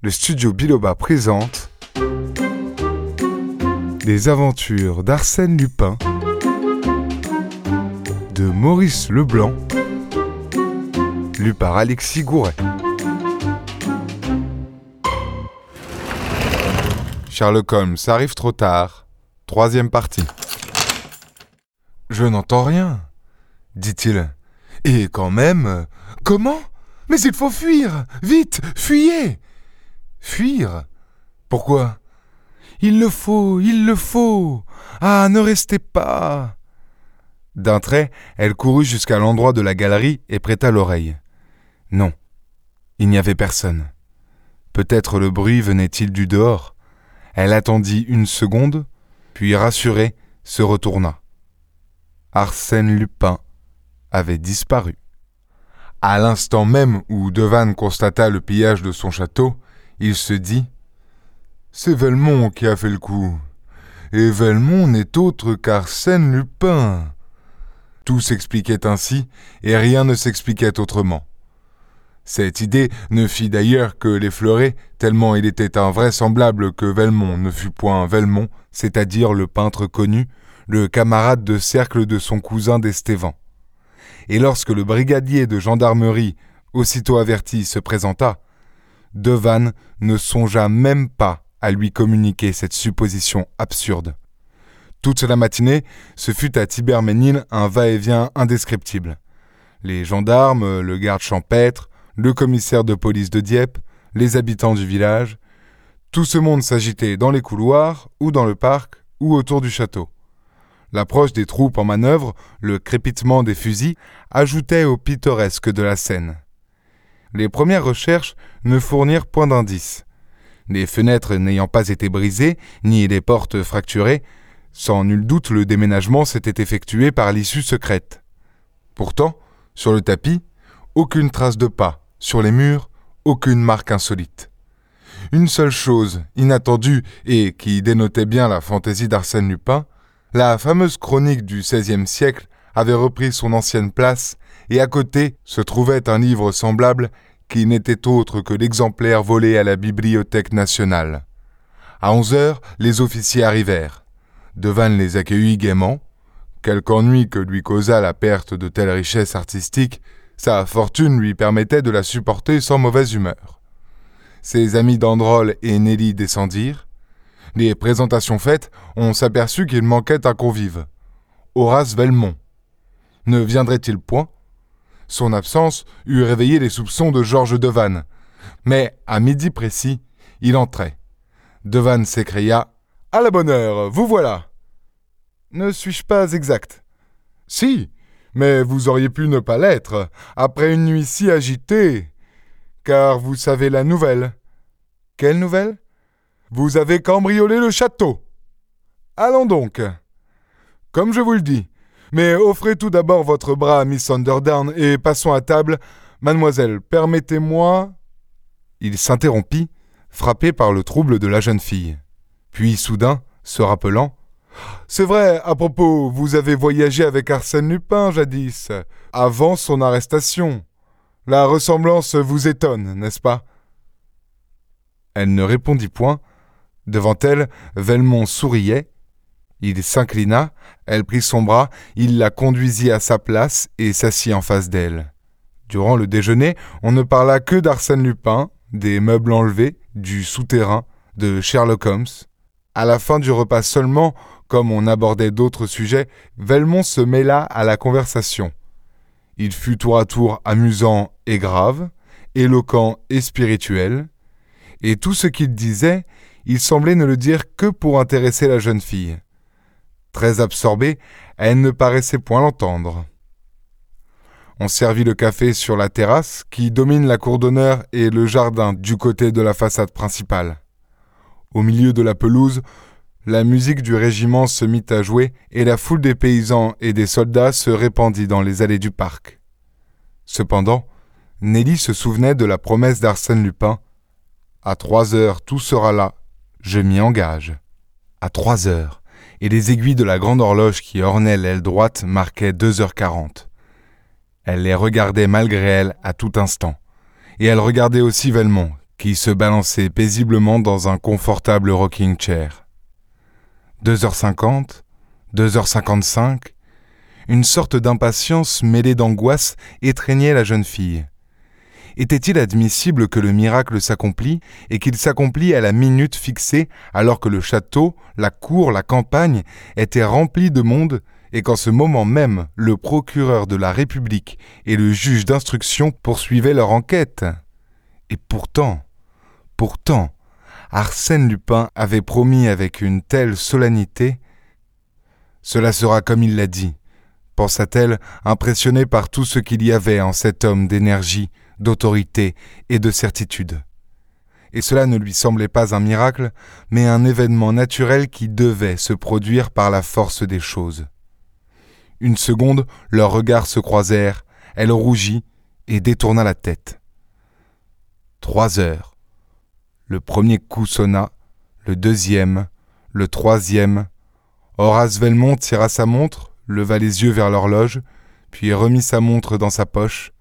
le studio Biloba présente Les aventures d'Arsène Lupin de Maurice Leblanc, lu par Alexis Gouret. Sherlock Holmes arrive trop tard. Troisième partie. Je n'entends rien, dit-il. Et quand même. Comment? Mais il faut fuir Vite Fuyez Fuir? Pourquoi? Il le faut, il le faut Ah, ne restez pas D'un trait, elle courut jusqu'à l'endroit de la galerie et prêta l'oreille. Non, il n'y avait personne. Peut-être le bruit venait-il du dehors. Elle attendit une seconde, puis rassurée, se retourna. Arsène Lupin avait disparu. À l'instant même où Devanne constata le pillage de son château, il se dit C'est Velmont qui a fait le coup. Et Velmont n'est autre qu'Arsène Lupin. Tout s'expliquait ainsi, et rien ne s'expliquait autrement. Cette idée ne fit d'ailleurs que l'effleurer, tellement il était invraisemblable que Velmont ne fût point Velmont, c'est-à-dire le peintre connu, le camarade de cercle de son cousin d'Estévan. Et lorsque le brigadier de gendarmerie, aussitôt averti, se présenta, Devanne ne songea même pas à lui communiquer cette supposition absurde. Toute la matinée, ce fut à Tiberménil un va-et-vient indescriptible. Les gendarmes, le garde champêtre, le commissaire de police de Dieppe, les habitants du village. Tout ce monde s'agitait dans les couloirs, ou dans le parc, ou autour du château. L'approche des troupes en manœuvre, le crépitement des fusils, ajoutaient au pittoresque de la scène. Les premières recherches ne fournirent point d'indices. Les fenêtres n'ayant pas été brisées, ni les portes fracturées, sans nul doute le déménagement s'était effectué par l'issue secrète. Pourtant, sur le tapis, aucune trace de pas, sur les murs, aucune marque insolite. Une seule chose, inattendue et qui dénotait bien la fantaisie d'Arsène Lupin, la fameuse chronique du XVIe siècle avait repris son ancienne place, et à côté se trouvait un livre semblable qui n'était autre que l'exemplaire volé à la Bibliothèque nationale. À onze heures, les officiers arrivèrent. Devanne les accueillit gaiement. Quelque ennui que lui causa la perte de telles richesses artistiques, sa fortune lui permettait de la supporter sans mauvaise humeur. Ses amis d'Androl et Nelly descendirent. Les présentations faites, on s'aperçut qu'il manquait un convive. Horace Velmont. Ne viendrait-il point Son absence eût réveillé les soupçons de Georges Devanne. Mais, à midi précis, il entrait. Devanne s'écria À la bonne heure, vous voilà Ne suis-je pas exact Si, mais vous auriez pu ne pas l'être, après une nuit si agitée. Car vous savez la nouvelle. Quelle nouvelle Vous avez cambriolé le château. Allons donc. Comme je vous le dis. Mais offrez tout d'abord votre bras à Miss Underdown et passons à table. Mademoiselle, permettez-moi. Il s'interrompit, frappé par le trouble de la jeune fille. Puis soudain, se rappelant, c'est vrai, à propos, vous avez voyagé avec Arsène Lupin jadis, avant son arrestation. La ressemblance vous étonne, n'est-ce pas? Elle ne répondit point. Devant elle, Velmont souriait. Il s'inclina, elle prit son bras, il la conduisit à sa place et s'assit en face d'elle. Durant le déjeuner, on ne parla que d'Arsène Lupin, des meubles enlevés, du souterrain, de Sherlock Holmes. À la fin du repas seulement, comme on abordait d'autres sujets, Velmont se mêla à la conversation. Il fut tour à tour amusant et grave, éloquent et spirituel, et tout ce qu'il disait, il semblait ne le dire que pour intéresser la jeune fille. Très absorbée, elle ne paraissait point l'entendre. On servit le café sur la terrasse qui domine la cour d'honneur et le jardin du côté de la façade principale. Au milieu de la pelouse, la musique du régiment se mit à jouer et la foule des paysans et des soldats se répandit dans les allées du parc. Cependant, Nelly se souvenait de la promesse d'Arsène Lupin. À trois heures tout sera là, je m'y engage. À trois heures, et les aiguilles de la grande horloge qui ornait l'aile droite marquaient deux heures quarante. Elle les regardait malgré elle à tout instant, et elle regardait aussi Velmont, qui se balançait paisiblement dans un confortable rocking chair. 2h50, 2h55, une sorte d'impatience mêlée d'angoisse étreignait la jeune fille. Était-il admissible que le miracle s'accomplît et qu'il s'accomplît à la minute fixée alors que le château, la cour, la campagne étaient remplis de monde et qu'en ce moment même le procureur de la République et le juge d'instruction poursuivaient leur enquête? Et pourtant, pourtant, Arsène Lupin avait promis avec une telle solennité Cela sera comme il l'a dit, pensa-t-elle, impressionnée par tout ce qu'il y avait en cet homme d'énergie, d'autorité et de certitude. Et cela ne lui semblait pas un miracle, mais un événement naturel qui devait se produire par la force des choses. Une seconde, leurs regards se croisèrent, elle rougit et détourna la tête. Trois heures. Le premier coup sonna, le deuxième, le troisième. Horace Velmont tira sa montre, leva les yeux vers l'horloge, puis remit sa montre dans sa poche,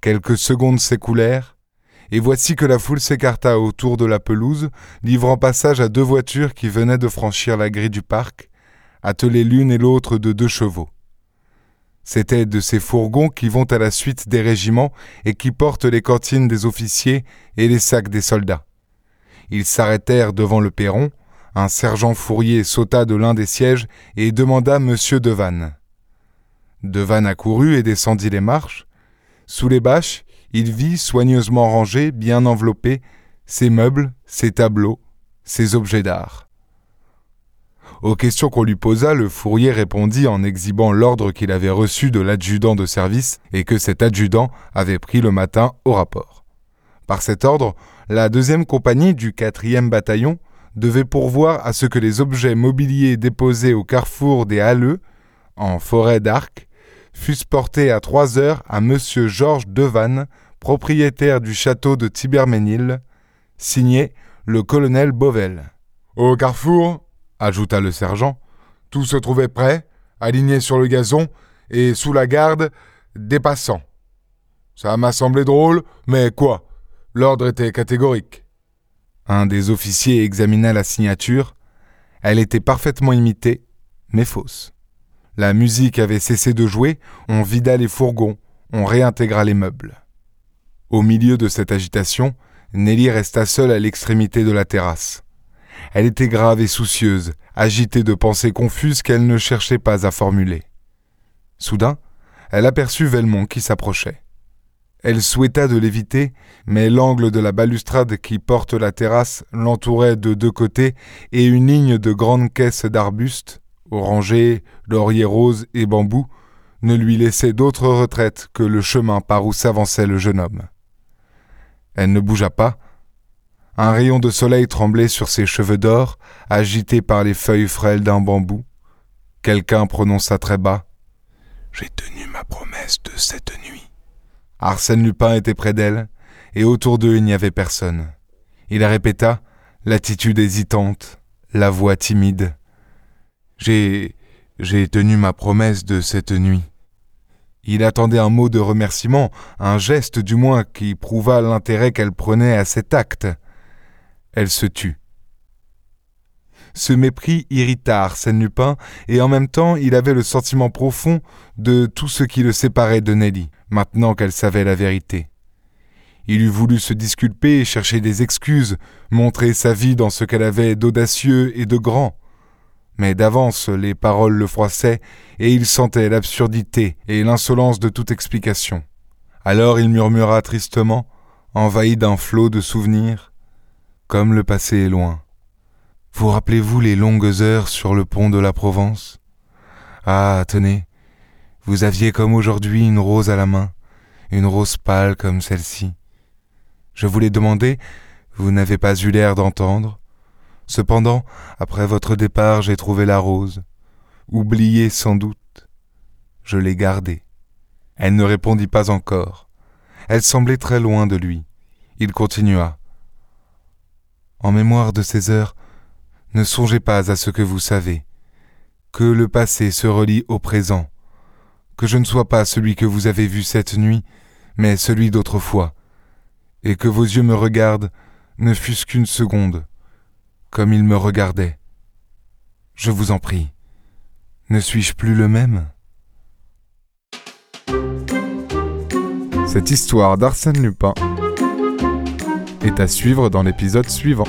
Quelques secondes s'écoulèrent, et voici que la foule s'écarta autour de la pelouse, livrant passage à deux voitures qui venaient de franchir la grille du parc, attelées l'une et l'autre de deux chevaux. C'étaient de ces fourgons qui vont à la suite des régiments et qui portent les cantines des officiers et les sacs des soldats. Ils s'arrêtèrent devant le perron, un sergent fourrier sauta de l'un des sièges et demanda Monsieur Devanne. Devanne accourut et descendit les marches, sous les bâches, il vit, soigneusement rangés, bien enveloppés, ses meubles, ses tableaux, ses objets d'art. Aux questions qu'on lui posa, le fourrier répondit en exhibant l'ordre qu'il avait reçu de l'adjudant de service et que cet adjudant avait pris le matin au rapport. Par cet ordre, la deuxième compagnie du quatrième bataillon devait pourvoir à ce que les objets mobiliers déposés au carrefour des Halleux, en forêt d'Arc, fussent portés à trois heures à Monsieur Georges Devanne, propriétaire du château de Tiberménil, signé le colonel Bovel. Au carrefour, ajouta le sergent, tout se trouvait prêt, aligné sur le gazon et sous la garde des passants. Ça m'a semblé drôle, mais quoi? L'ordre était catégorique. Un des officiers examina la signature. Elle était parfaitement imitée, mais fausse. La musique avait cessé de jouer, on vida les fourgons, on réintégra les meubles. Au milieu de cette agitation, Nelly resta seule à l'extrémité de la terrasse. Elle était grave et soucieuse, agitée de pensées confuses qu'elle ne cherchait pas à formuler. Soudain, elle aperçut Velmont qui s'approchait. Elle souhaita de l'éviter, mais l'angle de la balustrade qui porte la terrasse l'entourait de deux côtés et une ligne de grandes caisses d'arbustes, orangers, lauriers roses et bambous, ne lui laissait d'autre retraite que le chemin par où s'avançait le jeune homme. Elle ne bougea pas. Un rayon de soleil tremblait sur ses cheveux d'or, agités par les feuilles frêles d'un bambou. Quelqu'un prononça très bas J'ai tenu ma promesse de cette nuit. Arsène Lupin était près d'elle, et autour d'eux il n'y avait personne. Il répéta, l'attitude hésitante, la voix timide. J'ai. j'ai tenu ma promesse de cette nuit. Il attendait un mot de remerciement, un geste du moins qui prouva l'intérêt qu'elle prenait à cet acte. Elle se tut. Ce mépris irrita Arsène Lupin, et en même temps il avait le sentiment profond de tout ce qui le séparait de Nelly, maintenant qu'elle savait la vérité. Il eût voulu se disculper, chercher des excuses, montrer sa vie dans ce qu'elle avait d'audacieux et de grand mais d'avance les paroles le froissaient, et il sentait l'absurdité et l'insolence de toute explication. Alors il murmura tristement, envahi d'un flot de souvenirs, comme le passé est loin. Vous rappelez-vous les longues heures sur le pont de la Provence? Ah, tenez, vous aviez comme aujourd'hui une rose à la main, une rose pâle comme celle-ci. Je vous l'ai demandé, vous n'avez pas eu l'air d'entendre. Cependant, après votre départ, j'ai trouvé la rose. Oubliée sans doute. Je l'ai gardée. Elle ne répondit pas encore. Elle semblait très loin de lui. Il continua. En mémoire de ces heures, ne songez pas à ce que vous savez. Que le passé se relie au présent. Que je ne sois pas celui que vous avez vu cette nuit, mais celui d'autrefois. Et que vos yeux me regardent ne fût-ce qu'une seconde, comme il me regardait. Je vous en prie, ne suis-je plus le même? Cette histoire d'Arsène Lupin est à suivre dans l'épisode suivant.